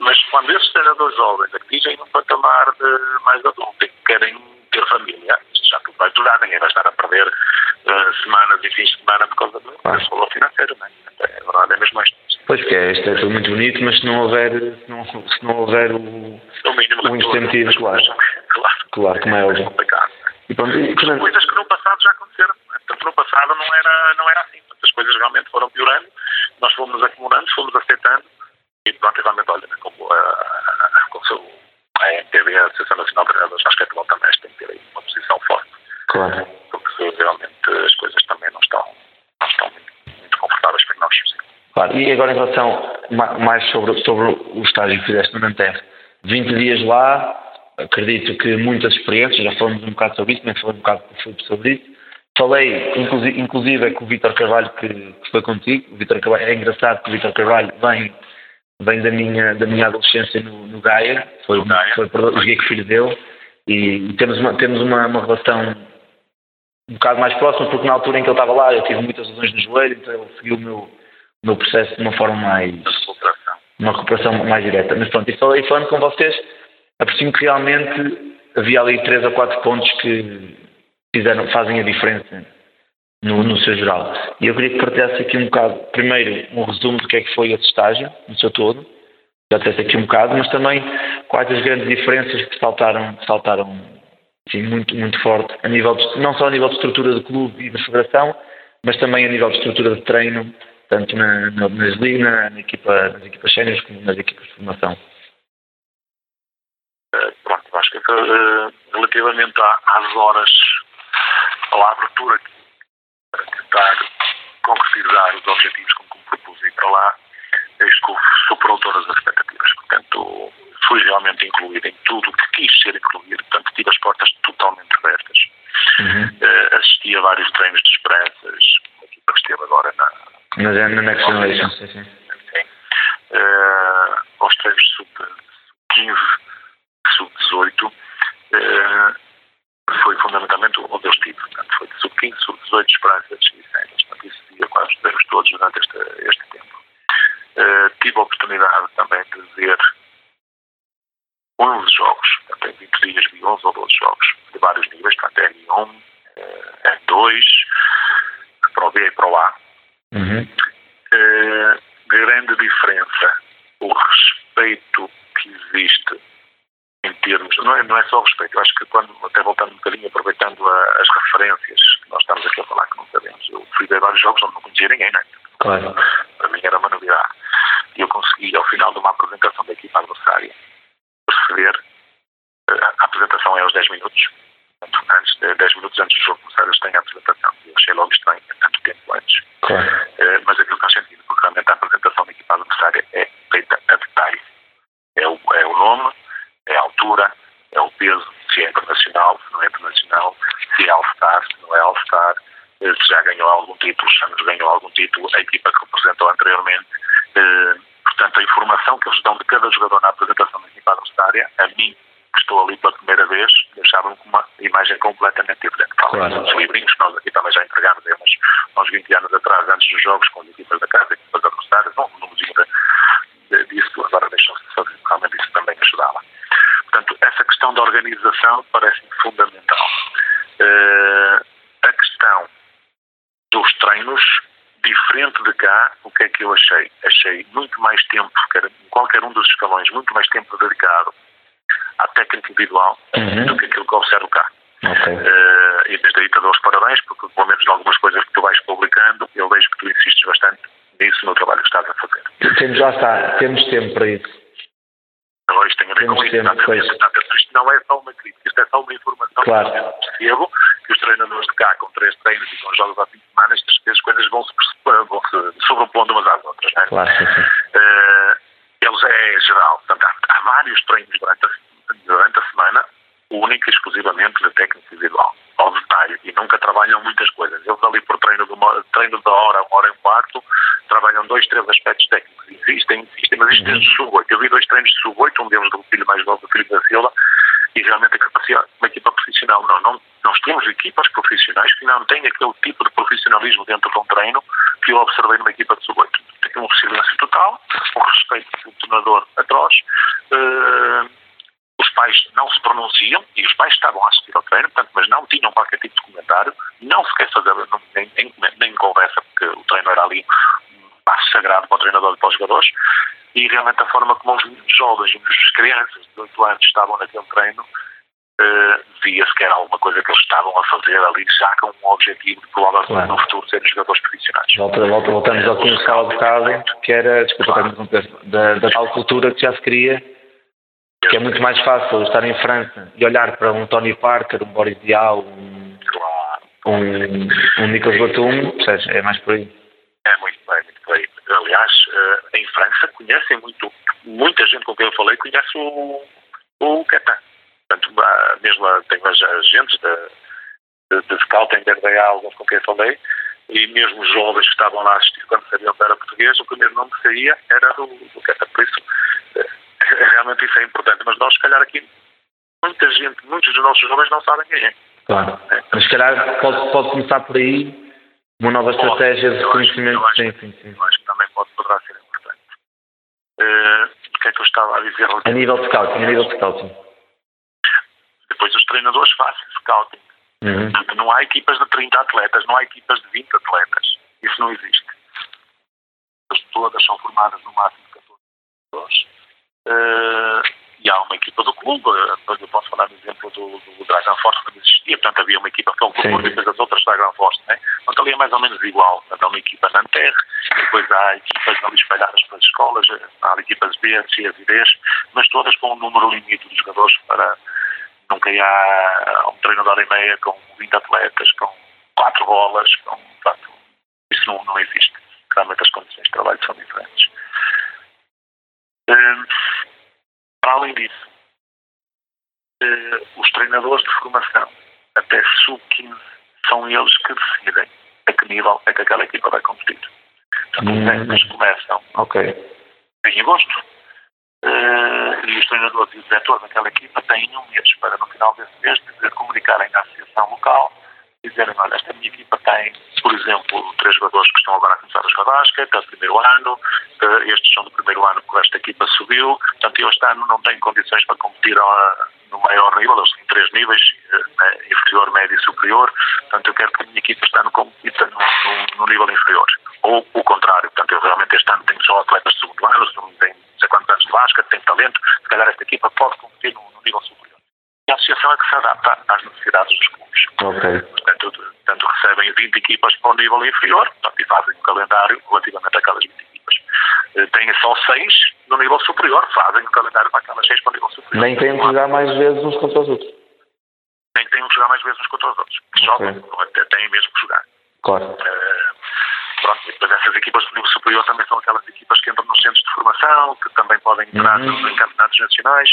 mas quando esses treinadores jovens atingem um patamar de mais adulto e querem ter família, já tudo vai durar, ninguém vai estar a perder uh, semanas e fins de semana por causa do claro. valor financeiro, não é? É verdade, é mesmo isto. Pois que é, isto é tudo muito bonito, mas se não houver, se não, se não houver o, o, mínimo o incentivo, claro. claro. Claro, como é óbvio. É. E, pronto, e, portanto, coisas que no passado já aconteceram. Portanto, no passado não era, não era assim. As coisas realmente foram piorando, nós fomos acumulando, fomos aceitando e pronto, realmente, olha, como a, como a MTB, a Associação Nacional de Treinadores de Basquetebol também tem que ter aí uma posição forte. Claro. Porque realmente as coisas também não estão, não estão muito, muito confortáveis para nós. Claro, e agora em relação mais sobre, sobre o estágio que fizeste no Nanterre, 20 dias lá, acredito que muitas experiências, já falamos um bocado sobre isso, também falamos um bocado sobre isso. Falei, inclusive, inclusive é com o Vitor Carvalho que, que, foi contigo. O Vitor Carvalho, é engraçado que o Vitor Carvalho vem, vem da, minha, da minha adolescência no, no Gaia, foi, Gaia. foi, joguei com o filho dele e, temos, uma, temos uma, uma relação um bocado mais próxima, porque na altura em que ele estava lá eu tive muitas lesões no joelho, então ele seguiu o meu, o meu processo de uma forma mais. Uma recuperação mais direta. Mas pronto, e falei falando com vocês aprecio que realmente havia ali três ou quatro pontos que fizeram, fazem a diferença no, no seu geral. E eu queria que partilhasse aqui um bocado, primeiro, um resumo do que é que foi esse estágio, no seu todo, já disseste aqui um bocado, mas também quais as grandes diferenças que saltaram, saltaram sim, muito, muito forte, a nível de, não só a nível de estrutura do clube e da federação, mas também a nível de estrutura de treino, tanto na, na, nas, na, na equipa, nas equipas séniores como nas equipas de formação. Eh, pronto, acho que uh, relativamente às horas, à abertura para tentar concretizar os objetivos com que me propus ir para lá, isto superou todas as expectativas. Portanto, fui realmente incluído em tudo o que quis ser incluído. Portanto, tive as portas totalmente abertas. Uhum. Uh, assisti a vários treinos de esperanças, a equipa que esteve agora na. Mas é na Next Generation, sim, sim. sim. Uh, aos treinos sub-15 sub-18, foi fundamentalmente onde eu estive. Portanto, foi de sub-15, sub-18, esperanças e sénios. Portanto, isso ia quase os todos durante este, este tempo. Eh, tive a oportunidade também de ver 11 jogos, portanto, em 20 dias vi 11 ou 12 jogos, de vários níveis, portanto, N1, N2, para o B e para o A. Uhum. Uh, grande diferença, o respeito que existe termos, não é, não é só respeito, eu acho que quando, até voltando um bocadinho, aproveitando a, as referências que nós estamos aqui a falar, que não sabemos, eu fui ver vários jogos onde não conhecia ninguém, né? Claro. Para mim era uma novidade. E eu consegui, ao final de uma apresentação da equipa adversária, perceber, eh, a apresentação é aos 10 minutos, portanto, antes, 10 minutos antes do jogo começar, eles têm a apresentação. Eu achei logo estranho, é tanto tempo antes. Claro. Uh, mas aquilo faz sentido, porque realmente a apresentação da equipa adversária é feita a detalhe. É o, é o nome, é altura, é o peso, se é internacional, se não é internacional, se é All-Star, se não é All-Star, eh, se já ganhou algum título, se já ganhou algum título, a equipa que representou anteriormente. Eh, portanto, a informação que eles dão de cada jogador na apresentação da equipa adversária, a mim, que estou ali pela primeira vez, deixavam com uma imagem completamente diferente. Claro. Os livrinhos que nós aqui também já entregámos há uns, uns 20 anos atrás, antes dos jogos, com as equipas da casa, equipas adversárias, não, númerozinho de, de, disso, agora deixam-se de fazer, realmente isso também ajudava. Portanto, essa questão da organização parece-me fundamental. Uh, a questão dos treinos, diferente de cá, o que é que eu achei? Achei muito mais tempo, em qualquer um dos escalões, muito mais tempo dedicado à técnica individual uhum. do que aquilo que observo cá. Okay. Uh, e desde aí te dou os parabéns, porque pelo menos em algumas coisas que tu vais publicando, eu vejo que tu insistes bastante nisso no trabalho que estás a fazer. Temos, lá está, temos tempo para isso. Então, isto tem a ver com isso, exatamente. Portanto, isto não é só uma crítica, isto é só uma informação claro. que eu percebo que os treinadores de cá, com três treinos e com jogos há fim de semana, estas, coisas vão se, vão -se sobrepondo umas às outras. Não é? Claro, sim, sim. Uh, eles é geral. Portanto, há, há vários treinos durante a, durante a semana, única e exclusivamente de técnica individual, ao detalhe, e nunca trabalham muitas coisas. Eles ali por treino de, uma, treino da hora, uma hora e um quarto, trabalham dois, três aspectos técnicos. Existem, existem, mas isto desde o sub-8. Eu vi dois treinos de sub-8, um deles do filho mais novo do Filipe da Silva, e realmente a capacidade uma equipa profissional. Não, não, nós temos equipas profissionais que não têm aquele tipo de profissionalismo dentro de um treino que eu observei numa equipa de sub-8. Tem um silêncio total, um respeito do treinador atroz. Uh, os pais não se pronunciam e os pais estavam a assistir ao treino, portanto, mas não tinham qualquer tipo de comentário, não sequer fazer nem, nem, nem conversa, porque o treino era ali um passo sagrado para o treinador e para os jogadores e realmente a forma como os jovens, as crianças de 8 anos estavam naquele treino, uh, via-se que era alguma coisa que eles estavam a fazer ali já com um objetivo de provavelmente claro. no futuro serem jogadores profissionais. Volta, volta, voltamos ao que falado um bocado, que era, desculpa, claro. da, da tal cultura que já se queria, que é muito mais fácil estar em França e olhar para um Tony Parker, um Boris Diaw, um, um, um Nicolas Batum, é mais por aí. É muito bem, muito bem. Aliás, uh, em França conhecem muito, muita gente com quem eu falei conhece o, o Ketan. Portanto, mesmo tenho as agentes de, scouting da RDA, alguns com quem falei, e mesmo os jovens que estavam lá a assistir quando sabiam que era português, o primeiro nome que saía era do, do. Por isso, uh, realmente isso é importante. Mas nós, se calhar, aqui, muita gente, muitos dos nossos jovens não sabem quem é. Claro. É. Mas, se calhar, pode, pode começar por aí uma nova estratégia de conhecimento. Acho, sim, sim, sim. Eu acho que também pode, poderá ser importante. Uh, o que é que eu estava a dizer? A nível de scouting, a nível de scouting. Depois os treinadores fazem scouting. Uhum. Portanto, não há equipas de 30 atletas, não há equipas de 20 atletas. Isso não existe. As todas são formadas no máximo de 14 jogadores. Uh, e há uma equipa do clube, eu posso falar no exemplo do, do Dragon Force quando existia, portanto havia uma equipa que é o clube e depois as outras Dragon Force, né? Portanto ali é mais ou menos igual, portanto há uma equipa na Terra, depois há equipas ali espalhadas pelas escolas, há equipas B, C e D, mas todas com um número limite de jogadores para nunca há um treino de hora e meia com 20 atletas, com quatro bolas, com, portanto, isso não, não existe. Realmente as condições de trabalho são diferentes. Hum, para além disso, eh, os treinadores de formação, até sub-15, são eles que decidem a que nível é que aquela equipa vai competir. Portanto, hum. os começam okay. em agosto eh, e os treinadores e os diretores daquela equipa têm um mês para, no final desse mês, dizer, comunicarem à associação local dizerem, olha, esta minha equipa tem, por exemplo, três jogadores que estão agora a começar a jogar basquete, é o primeiro ano, uh, estes são do primeiro ano que esta equipa subiu, portanto, eu este ano não tenho condições para competir a, no maior nível, eles têm três níveis, uh, inferior, médio e superior, portanto, eu quero que a minha equipa este ano compita no, no, no nível inferior. Ou o contrário, portanto, eu realmente este ano tenho só atletas de segundo ano, tenho não sei quantos anos de basquete, tenho talento, se calhar esta equipa pode competir no, no nível superior a associação é que se adapta às necessidades dos clubes. Okay. Portanto, portanto, recebem 20 equipas para o nível inferior portanto, e fazem um calendário relativamente àquelas 20 equipas. Eh, têm só 6 no nível superior, fazem um calendário para aquelas 6 para o nível superior. Nem têm que jogar mais vezes uns contra os outros. Nem têm que jogar mais vezes uns contra os outros. Jogam, okay. têm mesmo que jogar. Claro. Uh, pronto, e depois essas equipas do nível superior também são aquelas equipas que entram nos centros de formação, que também podem entrar uhum. em campeonatos nacionais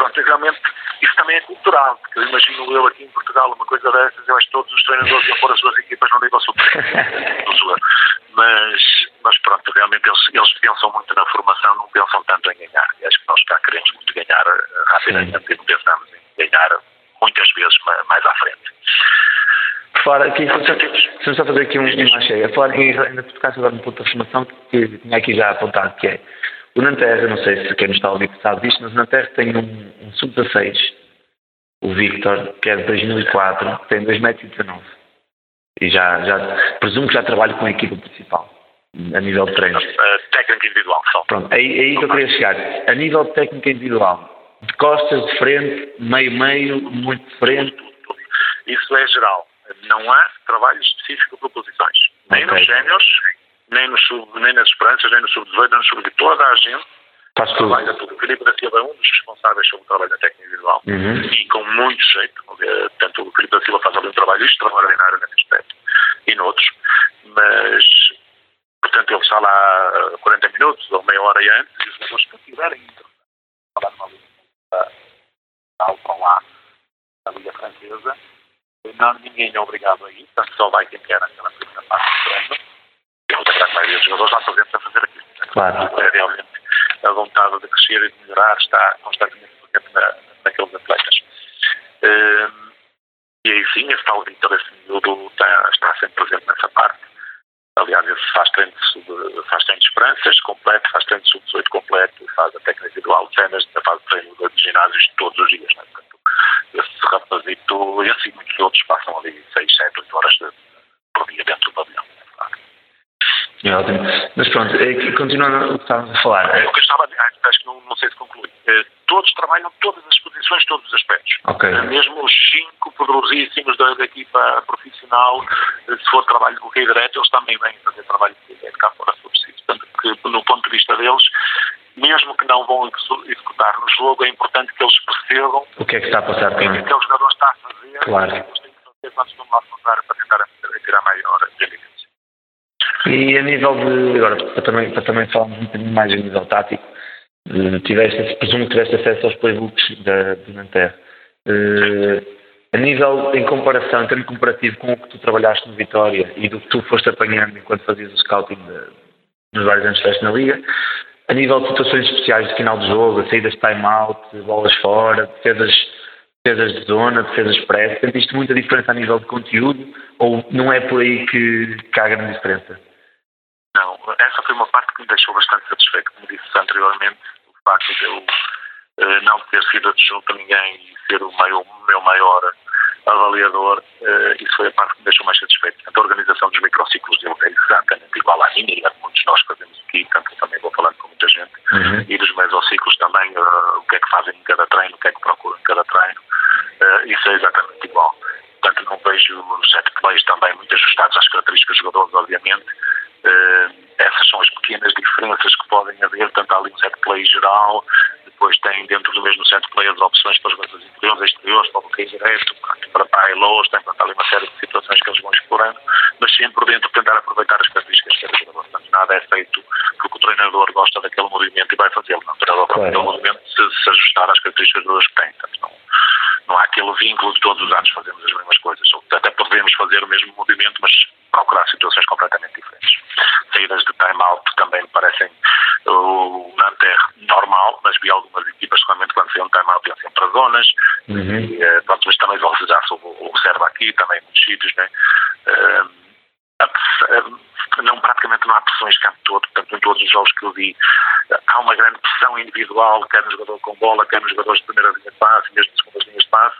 pronto, realmente isso também é cultural, porque eu imagino eu aqui em Portugal uma coisa dessas, eu acho que todos os treinadores iam pôr as suas equipas no nível superior. mas, mas pronto, realmente eles, eles pensam muito na formação, não pensam tanto em ganhar. E acho que nós cá queremos muito ganhar eh, rapidamente e não pensamos em ganhar muitas vezes mais à frente. Fora, aqui, se só fazer aqui um, uma cheia. Fora, ainda tocasse agora no ponto da formação, que tinha aqui já apontado, que é o Nanterre, não sei se quem nos está a ouvir sabe disto, mas o Nanterre tem um, um sub-16, o Victor, que é de 2004, que tem 2,19m. E já, já, presumo que já trabalha com a equipa principal, a nível de treinos. Uh, técnica individual, só. Pronto, aí, aí que eu queria chegar. A nível de técnica individual, de costas, de frente, meio-meio, muito de frente. Isso é geral. Não há trabalho específico para posições. Nem okay. nos génios, nem, nos sub, nem nas esperanças, nem no sub-18, nem no sub Toda a gente Faz trabalha tudo. O Filipe da Silva é um dos responsáveis sobre o trabalho da técnica individual. Uhum. E com muito jeito. Portanto, o Filipe da Silva faz um trabalho extraordinário nesse aspecto. E noutros. Mas, portanto, ele está lá 40 minutos ou meia hora antes e os jogadores que quiserem falar numa liga para lá, na Liga Francesa, não, ninguém é obrigado a ir, portanto só vai quem quer naquela primeira parte do treino. E a grande maioria dos jogadores lá presentes a fazer aquilo. Claro. É realmente a vontade de crescer e de melhorar está constantemente presente na, naqueles atletas. Um, e aí sim, esse tal Vitor, esse miúdo está, está sempre presente nessa parte. Aliás, esse faz treino de, faz treino de esperanças completo, faz treino de sub-18 completo, faz a técnica individual de cenas, faz treino de ginásios todos os dias. Né? Portanto, esse rapazito, esse e muitos outros passam ali 6, 7, 8 horas por dia dentro do pavilhão. É ótimo. Mas pronto, é continuando o que estávamos a falar. É o que eu estava a dizer, acho que não, não sei se conclui. É, todos trabalham todas as posições, todos os aspectos. Okay. Mesmo os cinco poderosíssimos da, da equipa profissional, se for trabalho de bloqueio direto, eles também vêm fazer trabalho de bloqueio cá fora se for preciso. Portanto, que, no ponto de vista deles, mesmo que não vão executar no jogo, é importante que eles percebam o que é que está a passar o que é que aquele jogador está a fazer claro. o que eles têm que fazer quando estão lá a para tentar tirar maior rendimento. E a nível de, agora, para também, para também falarmos um bocadinho mais a nível tático, tiveste, presumo que tiveste acesso aos playbooks da, do Nanterre. Uh, a nível, em comparação, em termos comparativo com o que tu trabalhaste no Vitória e do que tu foste apanhando enquanto fazias o scouting nos vários anos que na Liga, a nível de situações especiais de final de jogo, saídas de time-out, bolas fora, defesas defesas de zona, defesas expresso, sentiste muita diferença a nível de conteúdo ou não é por aí que, que há grande diferença? Não, essa foi uma parte que me deixou bastante satisfeito, como disse anteriormente, o facto de eu uh, não ter sido adjunto a ninguém e ser o meu, meu maior avaliador, uh, isso foi a parte que me deixou mais satisfeito. Portanto, a organização dos microciclos dele é exatamente igual à minha, e a muitos nós fazemos aqui, portanto, também vou falando com muita gente, uhum. e dos mesociclos também, uh, o que é que fazem em cada treino, o que é que procuram em cada treino, isso é exatamente igual. Portanto, não vejo set plays também muito ajustados às características dos jogadores, obviamente, essas são as pequenas diferenças que podem haver, portanto há ali um set play geral, depois tem dentro do mesmo set play as opções para os jogadores interiores, exteriores, para o bloqueio direto, para lows, tem portanto, ali uma série de situações que eles vão explorando, mas sempre dentro tentar aproveitar as características de cada jogador. Portanto, nada é feito porque o treinador gosta daquele movimento e vai fazê-lo. Não, o treinador daquele movimento se, se ajustar às características dos que tem. Portanto, não, não há aquele vínculo de todos os anos fazemos as mesmas coisas. Até podemos fazer o mesmo movimento, mas procurar situações completamente diferentes. Saídas de time-out também me parecem o Nanter normal, mas vi algumas equipas realmente quando saíam time-out iam sempre para zonas, uhum. e, uh, pronto, mas também vão já sobre o reserva aqui, também em muitos sítios, né? Uh, não, praticamente não há pressões campo todo, portanto, em todos os jogos que eu vi, há uma grande pressão individual, quer no jogador com bola, quer nos jogadores de primeira linha de passe, mesmo de segunda linha de passe,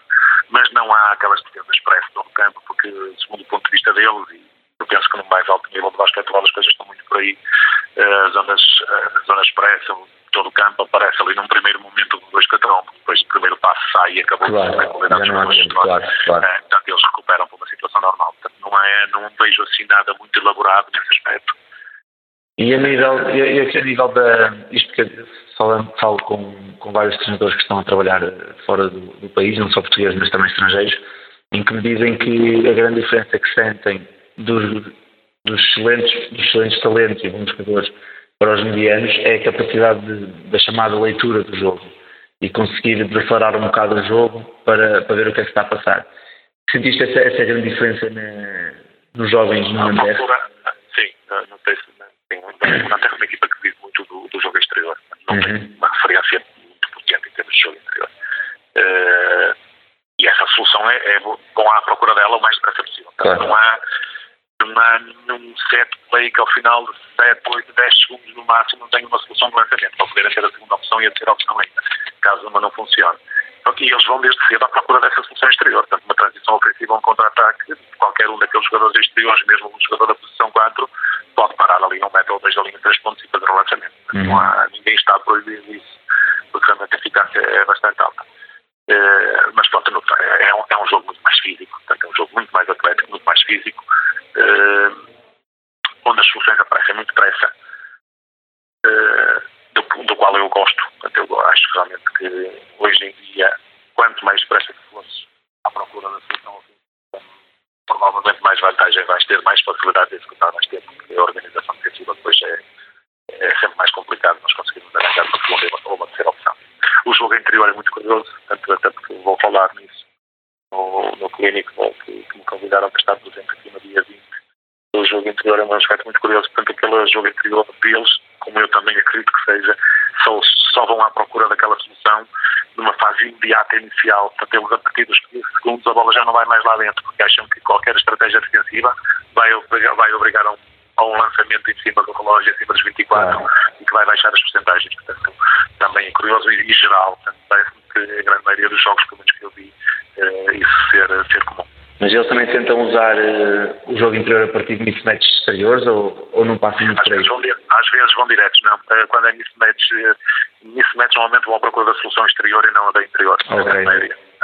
mas não há aquelas defesas expressas no campo, porque, segundo o ponto de vista deles, e eu penso que no mais alto nível de basquetebol as coisas estão muito por aí, eh, as zonas, eh, as zonas expressam, todo o campo aparece ali num primeiro momento do 2 4 depois o primeiro passo sai e acabou claro, com a claro, claro. É, portanto, eles recuperam para uma situação normal. Portanto, não, é, não vejo assim nada muito elaborado nesse aspecto. E a nível, e, e a nível da. Isto que falo, falo com, com vários treinadores que estão a trabalhar fora do, do país, não só portugueses, mas também estrangeiros, em que me dizem que a grande diferença que sentem dos, dos, excelentes, dos excelentes talentos e bons jogadores para os medianos é a capacidade de, da chamada leitura do jogo e conseguir declarar um bocado o jogo para, para ver o que é que está a passar. Sentiste essa, essa grande diferença na, nos jovens no Nanterre? Sim, não sei se o Nanterre é uma equipa que vive muito do, do jogo exterior. Não uhum. tem uma referência muito potente em termos de jogo interior. Uh, e essa solução é, é bom à procura dela o mais depressa possível. Claro. Não há não há nenhum set play que ao final de 7, 8, 10 segundos no máximo não tenha uma solução de lançamento para poderem ter a segunda opção e a terceira opção ainda, caso uma não funcione. E eles vão desde cedo à procura dessa solução exterior, portanto uma transição ofensiva, um contra-ataque, qualquer um daqueles jogadores exteriores, mesmo um jogador da posição 4, pode parar ali num metro ou dois da linha de 3 pontos e fazer o lançamento. Uhum. Não há, ninguém está a proibir isso, porque realmente a eficácia é bastante alta. Uh, mas pronto, é, é, um, é um jogo muito mais físico, portanto realmente que hoje em dia, quanto mais depressa que fosses à procura da solução, provavelmente mais vantagem vais ter, mais facilidade de executar mais tempo, porque a organização defensiva depois é, é sempre mais complicado nós conseguimos arranjar uma segunda ou uma terceira opção. O jogo interior é muito curioso, tanto, tanto que vou falar nisso no, no clínico que, que me convidaram para estar presente aqui no dia 20. O jogo interior é um aspecto muito curioso, portanto, aquele jogo interior deles, como eu também acredito que seja, só, só vão à procura daquela solução numa fase imediata inicial. Portanto, eles a partir dos 15 segundos a bola já não vai mais lá dentro, porque acham que qualquer estratégia defensiva vai obrigar, vai obrigar a, um, a um lançamento em cima do relógio, em cima dos 24, ah. e que vai baixar as porcentagens. Portanto, também é geral. Parece-me que a grande maioria dos jogos, pelo menos que eu vi, uh, isso ser, ser comum. Mas eles também tentam usar uh, o jogo interior a partir de mismatches exteriores ou, ou não passam muito por aí? Às vezes vão diretos, não. Uh, quando é mismatch, mismatch normalmente vão à procura da solução exterior e não a da interior. Ok,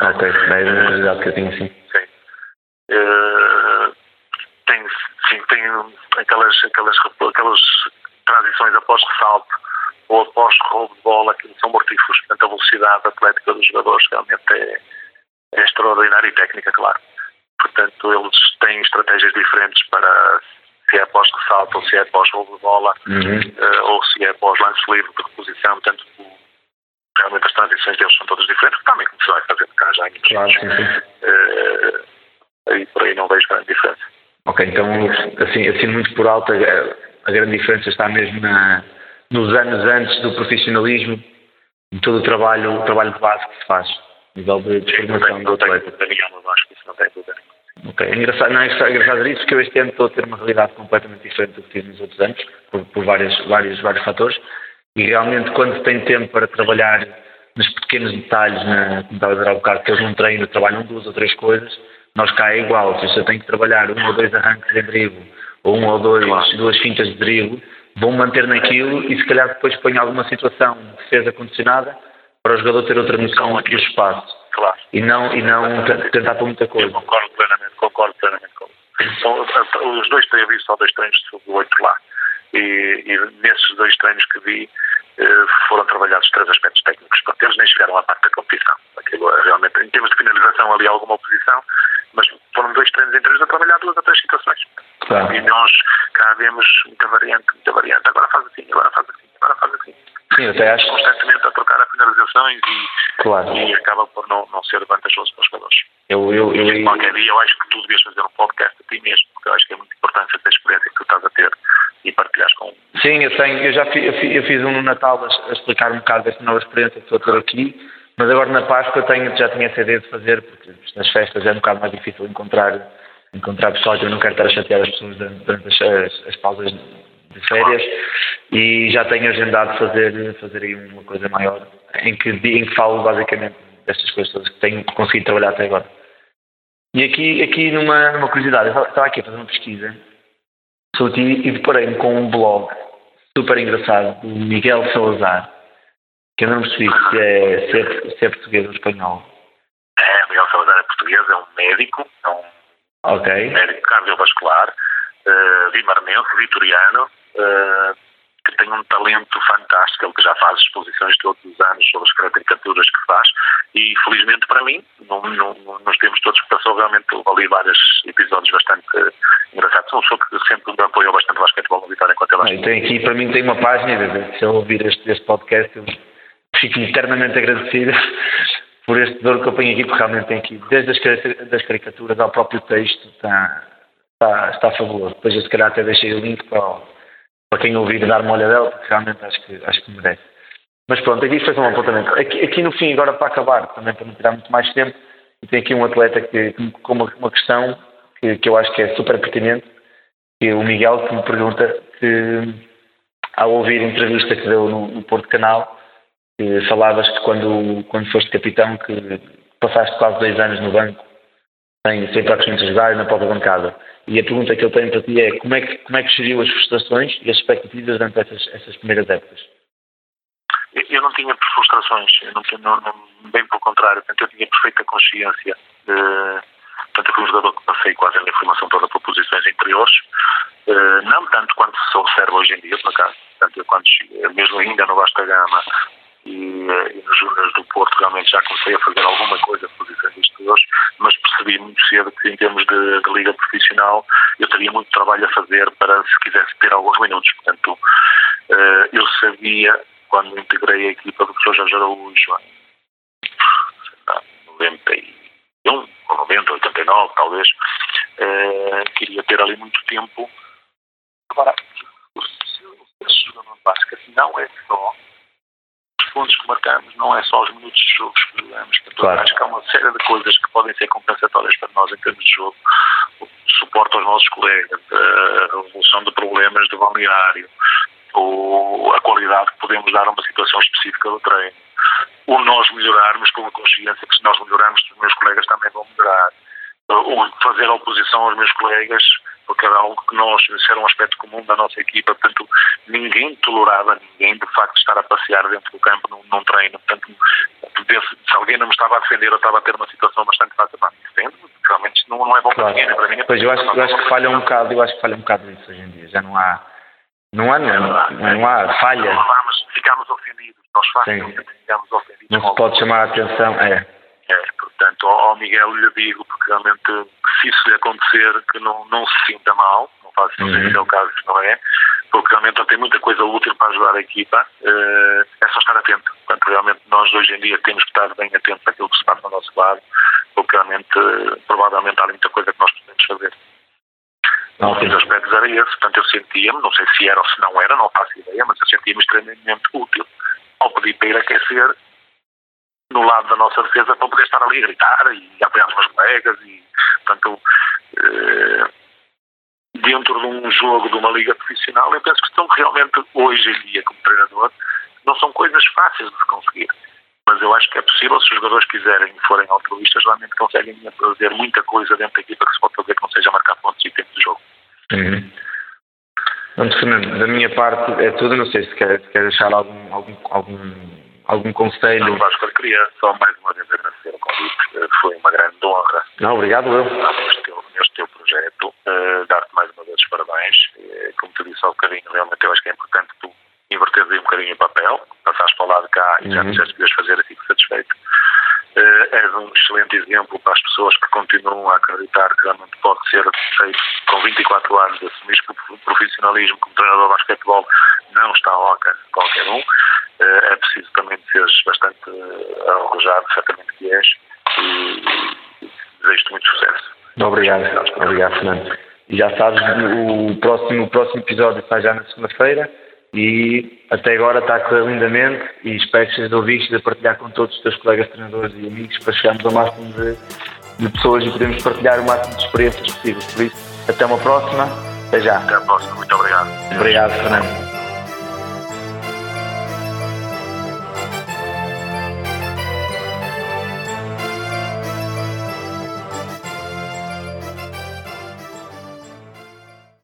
ok. É uma curiosidade que eu tenho, sim. Sim. Uh, tem, sim, tem aquelas, aquelas, aquelas transições após ressalto ou após roubo de bola que são mortíferos. Portanto, a velocidade atlética dos jogadores realmente é, é extraordinária e técnica, claro. Portanto, eles têm estratégias diferentes para se é após ressalto ou se é após roubo de bola uhum. uh, ou se é após lance livre de reposição. Portanto, realmente as transições deles são todas diferentes, também como se vai fazer cá já em claro, sim, sim. Uh, e por aí não vejo grande diferença. Ok, então, assim, assim muito por alto, a, a grande diferença está mesmo na, nos anos antes do profissionalismo, em todo o trabalho, o trabalho de base que se faz, a nível de, de formação do atleta. Não acho que isso não tem dúvida Ok, é engraçado, não é engraçado isso, porque eu este ano estou a ter uma realidade completamente diferente do que tive nos outros anos, por, por vários, vários, vários fatores, e realmente quando tem tempo para trabalhar nos pequenos detalhes, na, como estava a dizer há bocado, que eles não treinam, trabalham duas ou três coisas, nós cá é igual, se eu tenho que trabalhar um ou dois arranques de drible, ou um ou dois, duas fintas de drible, vão manter naquilo e se calhar depois põe alguma situação de defesa condicionada para o jogador ter outra noção do espaço. Claro. E não, e não tentar por muita coisa. Eu concordo plenamente, concordo plenamente com São, os dois treinos, vi só dois treinos de sub-8 lá. E, e, nesses dois treinos que vi eh, foram trabalhados três aspectos técnicos. Portanto, eles nem chegaram à parte da competição. Aquilo é realmente, em termos de finalização, ali alguma oposição, mas foram dois treinos eles a trabalhar duas ou três situações. Claro. E nós cá vemos muita variante, muita variante. Agora faz assim, agora faz assim, agora faz assim. Sim, até acho. Constantemente a trocar as finalizações e, claro. e acaba por não, não ser vantajoso para os jogadores. Eu, eu, eu, eu, qualquer dia eu acho que tu devias fazer um podcast a ti mesmo, porque eu acho que é muito importante essa experiência que tu estás a ter e partilhares com Sim, eu tenho, eu já fiz, eu fiz, um no Natal a explicar um bocado desta nova experiência que estou a ter aqui mas agora na Páscoa tenho, já tinha essa ideia de fazer, porque nas festas é um bocado mais difícil encontrar, encontrar pessoal, eu não quero estar a chatear as pessoas durante as, as, as pausas de férias e já tenho agendado fazer, fazer aí uma coisa maior em que, em que falo basicamente destas coisas todas que tenho conseguido trabalhar até agora. E aqui, aqui numa, numa curiosidade, eu estava aqui a fazer uma pesquisa sobre ti e deparei-me com um blog super engraçado do Miguel Salazar que eu não percebi se é, se é, se é português ou espanhol. É, Miguel Salazar é português, é um médico, é um okay. médico cardiovascular, uh, vimarnense, vitoriano, uh, que tem um talento fantástico, ele que já faz exposições todos os anos sobre as caricaturas que faz, e felizmente para mim, no, no, nos tempos todos que passou, realmente ali vários episódios bastante engraçados. Uma pessoa que sempre me apoiou bastante o basquetebol no Vitória enquanto ele tem aqui, para mim, tem uma página, se eu ouvir este, este podcast, eu fico eternamente agradecido por este dor que eu ponho aqui, porque realmente tem aqui, desde as das caricaturas ao próprio texto, está, está, está fabuloso. Depois eu se calhar até deixei o link para, para quem ouvir dar uma olhadela, porque realmente acho que, acho que merece. Mas pronto, aqui fez um apontamento. Aqui, aqui no fim, agora para acabar, também para não tirar muito mais tempo, tem aqui um atleta que, com uma, uma questão que, que eu acho que é super pertinente, que é o Miguel que me pergunta que ao ouvir a entrevista que deu no, no Porto Canal, que falavas que quando, quando foste capitão que passaste quase dois anos no banco sem, sem praticamente jogar e na própria bancada. E a pergunta que eu tenho para ti é como é que, como é que geriu as frustrações e as expectativas durante essas, essas primeiras épocas? Eu não tinha frustrações, não, não, não, bem pelo contrário, eu tinha perfeita consciência. De, portanto, eu fui um jogador que passei quase a minha formação toda por posições interiores, uh, não tanto quanto sou servo hoje em dia, por acaso. Portanto, eu quando, mesmo ainda no Vasta Gama, e, eh, nos Júniors do Porto realmente já comecei a fazer alguma coisa por diferentes jogadores, mas percebi muito cedo que em termos de, de, liga profissional eu teria muito trabalho a fazer para se quisesse ter alguns minutos. Portanto, uh, eu sabia, quando integrei a equipa do professor Jorge Araújo, em 91 ou 90, 89 talvez, uh, queria ter ali muito tempo. Agora, o jogador básico não é só pontos que marcamos, não é só os minutos de jogo que jogamos. Portanto, claro. Acho que há uma série de coisas que podem ser compensatórias para nós em termos de jogo. O suporte aos nossos colegas, a resolução de problemas do balneário, ou a qualidade que podemos dar a uma situação específica do treino. O nós melhorarmos com a consciência que se nós melhorarmos, os meus colegas também vão melhorar. O fazer oposição aos meus colegas porque era algo que nós, isso era um aspecto comum da nossa equipa, portanto, ninguém tolerava ninguém, de facto, estar a passear dentro do campo num, num treino, portanto, se alguém não me estava a defender ou estava a ter uma situação bastante fácil para mim defender, realmente não, não é bom claro. para ninguém, para mim. Pois eu acho, eu acho que falha um bocado, eu acho que falha um bocado isso hoje em dia, já não há, não há, não, não, não há falha. Vamos, ficamos ofendidos, nós facilmente ficamos ofendidos. Não se pode chamar a atenção, é. É, portanto, ao Miguel lhe digo, porque realmente se isso lhe acontecer, que não, não se sinta mal, não faço uhum. no caso que não é, porque realmente ele tem muita coisa útil para ajudar a equipa, uh, é só estar atento. Portanto, realmente nós hoje em dia temos que estar bem atentos àquilo que se passa ao nosso lado, porque realmente, provavelmente há muita coisa que nós podemos fazer. Não, um dos aspectos era esse, portanto eu sentia-me, não sei se era ou se não era, não faço ideia, mas eu sentia-me extremamente útil ao pedir para ir aquecer no lado da nossa defesa para poder estar ali a gritar e apoiar os meus colegas e, portanto, eh, dentro de um jogo de uma liga profissional, eu penso que estão realmente, hoje em dia, como treinador, não são coisas fáceis de se conseguir. Mas eu acho que é possível, se os jogadores quiserem e forem altruístas, realmente conseguem fazer muita coisa dentro da equipa que se pode fazer que não seja marcar pontos e tempo de jogo. Uhum. Fernando, da minha parte é tudo. Não sei se quer, se quer deixar algum, algum, algum algum conselho? Não, Vasco, eu queria só mais uma vez agradecer o convite, foi uma grande honra. Não, obrigado eu. Neste teu, neste teu projeto, uh, dar-te mais uma vez os parabéns. Uh, como te disse há um bocadinho, realmente eu acho que é importante tu inverteres aí um bocadinho o papel, passares para o lado de cá e já uhum. já podias fazer, assim satisfeito. Uh, és um excelente exemplo para as pessoas que continuam a acreditar que realmente pode ser feito com 24 anos, assumir o profissionalismo como treinador de basquetebol não está ao alcance de qualquer um. Uh, é preciso também seres bastante uh, arrojado, certamente que és, e desejo-te muito sucesso. Obrigado, obrigado, Fernando. E já sabes, o próximo, o próximo episódio está já na segunda-feira e até agora está a correr lindamente e espero que sejas ouvido de partilhar com todos os teus colegas treinadores e amigos para chegarmos ao máximo de, de pessoas e podermos partilhar o máximo de experiências possíveis. Por isso, até uma próxima. Até já. Até a próxima. Muito obrigado. Obrigado, Fernando.